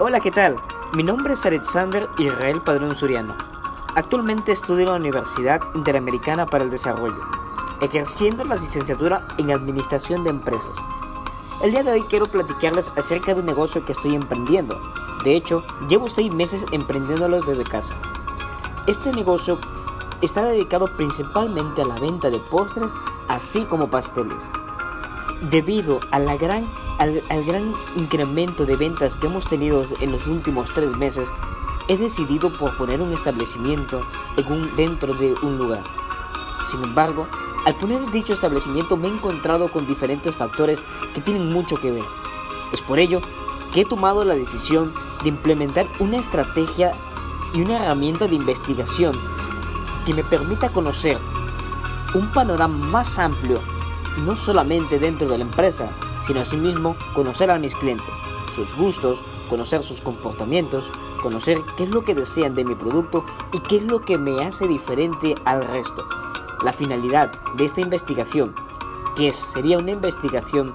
Hola, ¿qué tal? Mi nombre es Alexander Israel Padrón Suriano. Actualmente estudio en la Universidad Interamericana para el Desarrollo, ejerciendo la licenciatura en Administración de Empresas. El día de hoy quiero platicarles acerca de un negocio que estoy emprendiendo. De hecho, llevo seis meses emprendiéndolo desde casa. Este negocio está dedicado principalmente a la venta de postres, así como pasteles. Debido a la gran, al, gran incremento de ventas que hemos tenido en los últimos tres meses, he decidido por poner un establecimiento en un, dentro de un lugar. Sin embargo, al poner dicho establecimiento me he encontrado con diferentes factores que tienen mucho que ver. Es por ello que he tomado la decisión de implementar una estrategia y una herramienta de investigación que me permita conocer un panorama más amplio no solamente dentro de la empresa, sino asimismo conocer a mis clientes, sus gustos, conocer sus comportamientos, conocer qué es lo que desean de mi producto y qué es lo que me hace diferente al resto. La finalidad de esta investigación, que sería una investigación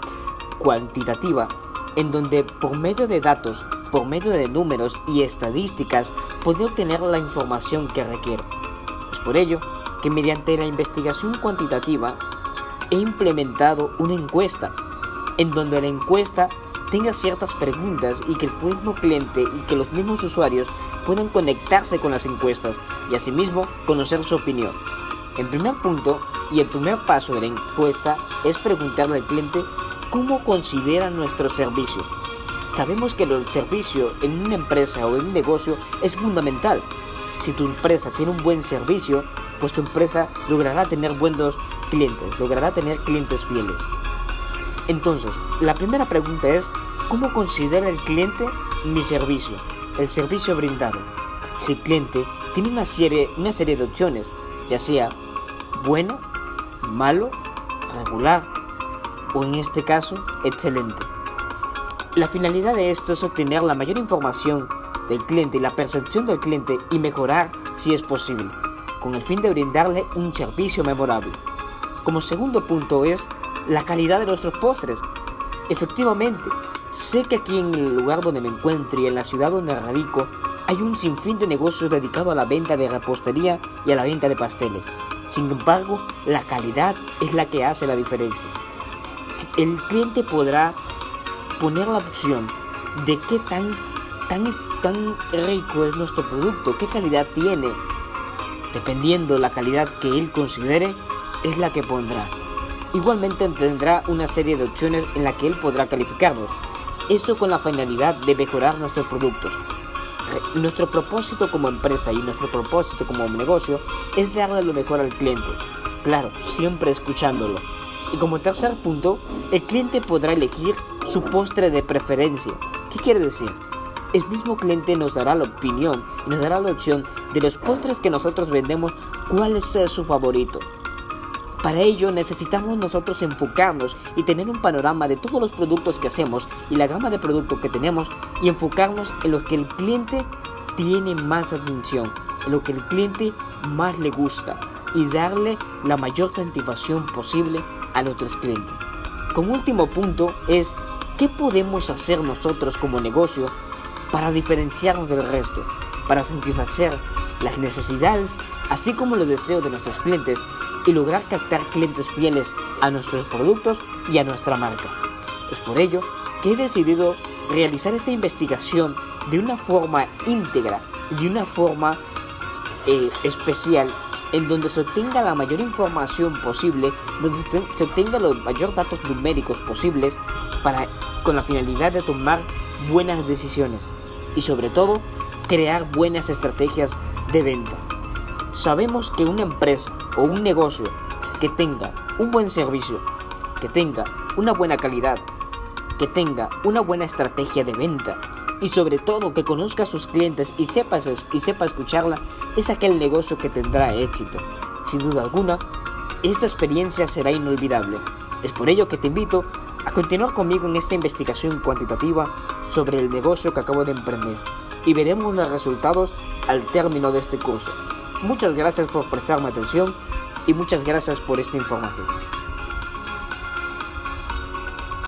cuantitativa, en donde por medio de datos, por medio de números y estadísticas, puedo obtener la información que requiero. Es por ello que mediante la investigación cuantitativa he implementado una encuesta en donde la encuesta tenga ciertas preguntas y que el mismo cliente y que los mismos usuarios puedan conectarse con las encuestas y asimismo conocer su opinión. El primer punto y el primer paso de la encuesta es preguntarle al cliente cómo considera nuestro servicio. Sabemos que el servicio en una empresa o en un negocio es fundamental. Si tu empresa tiene un buen servicio, pues tu empresa logrará tener buenos clientes, logrará tener clientes fieles. Entonces, la primera pregunta es, ¿cómo considera el cliente mi servicio? El servicio brindado. Si el cliente tiene una serie, una serie de opciones, ya sea bueno, malo, regular o en este caso, excelente. La finalidad de esto es obtener la mayor información del cliente y la percepción del cliente y mejorar si es posible, con el fin de brindarle un servicio memorable. Como segundo punto es la calidad de nuestros postres. Efectivamente, sé que aquí en el lugar donde me encuentro y en la ciudad donde radico hay un sinfín de negocios dedicados a la venta de repostería y a la venta de pasteles. Sin embargo, la calidad es la que hace la diferencia. El cliente podrá poner la opción de qué tan, tan, tan rico es nuestro producto, qué calidad tiene. Dependiendo la calidad que él considere, es la que pondrá. Igualmente tendrá una serie de opciones en la que él podrá calificarlos. Esto con la finalidad de mejorar nuestros productos. Nuestro propósito como empresa y nuestro propósito como negocio es darle lo mejor al cliente. Claro, siempre escuchándolo. Y como tercer punto, el cliente podrá elegir su postre de preferencia. ¿Qué quiere decir? El mismo cliente nos dará la opinión nos dará la opción de los postres que nosotros vendemos, cuál es su favorito. Para ello necesitamos nosotros enfocarnos y tener un panorama de todos los productos que hacemos y la gama de productos que tenemos y enfocarnos en lo que el cliente tiene más atención, en lo que el cliente más le gusta y darle la mayor satisfacción posible a nuestros clientes. Como último punto es qué podemos hacer nosotros como negocio para diferenciarnos del resto, para satisfacer las necesidades así como los deseos de nuestros clientes y lograr captar clientes fieles a nuestros productos y a nuestra marca. Es por ello que he decidido realizar esta investigación de una forma íntegra y de una forma eh, especial en donde se obtenga la mayor información posible, donde se obtenga los mayores datos numéricos posibles para con la finalidad de tomar buenas decisiones y sobre todo crear buenas estrategias de venta. Sabemos que una empresa o un negocio que tenga un buen servicio, que tenga una buena calidad, que tenga una buena estrategia de venta y sobre todo que conozca a sus clientes y sepa, escucharla, es aquel negocio que tendrá éxito. Sin duda alguna, esta experiencia será inolvidable. Es por ello que te invito a continuar conmigo en esta investigación cuantitativa sobre el negocio que acabo de emprender y veremos los resultados al término de este curso. Muchas gracias por prestarme atención y muchas gracias por esta información.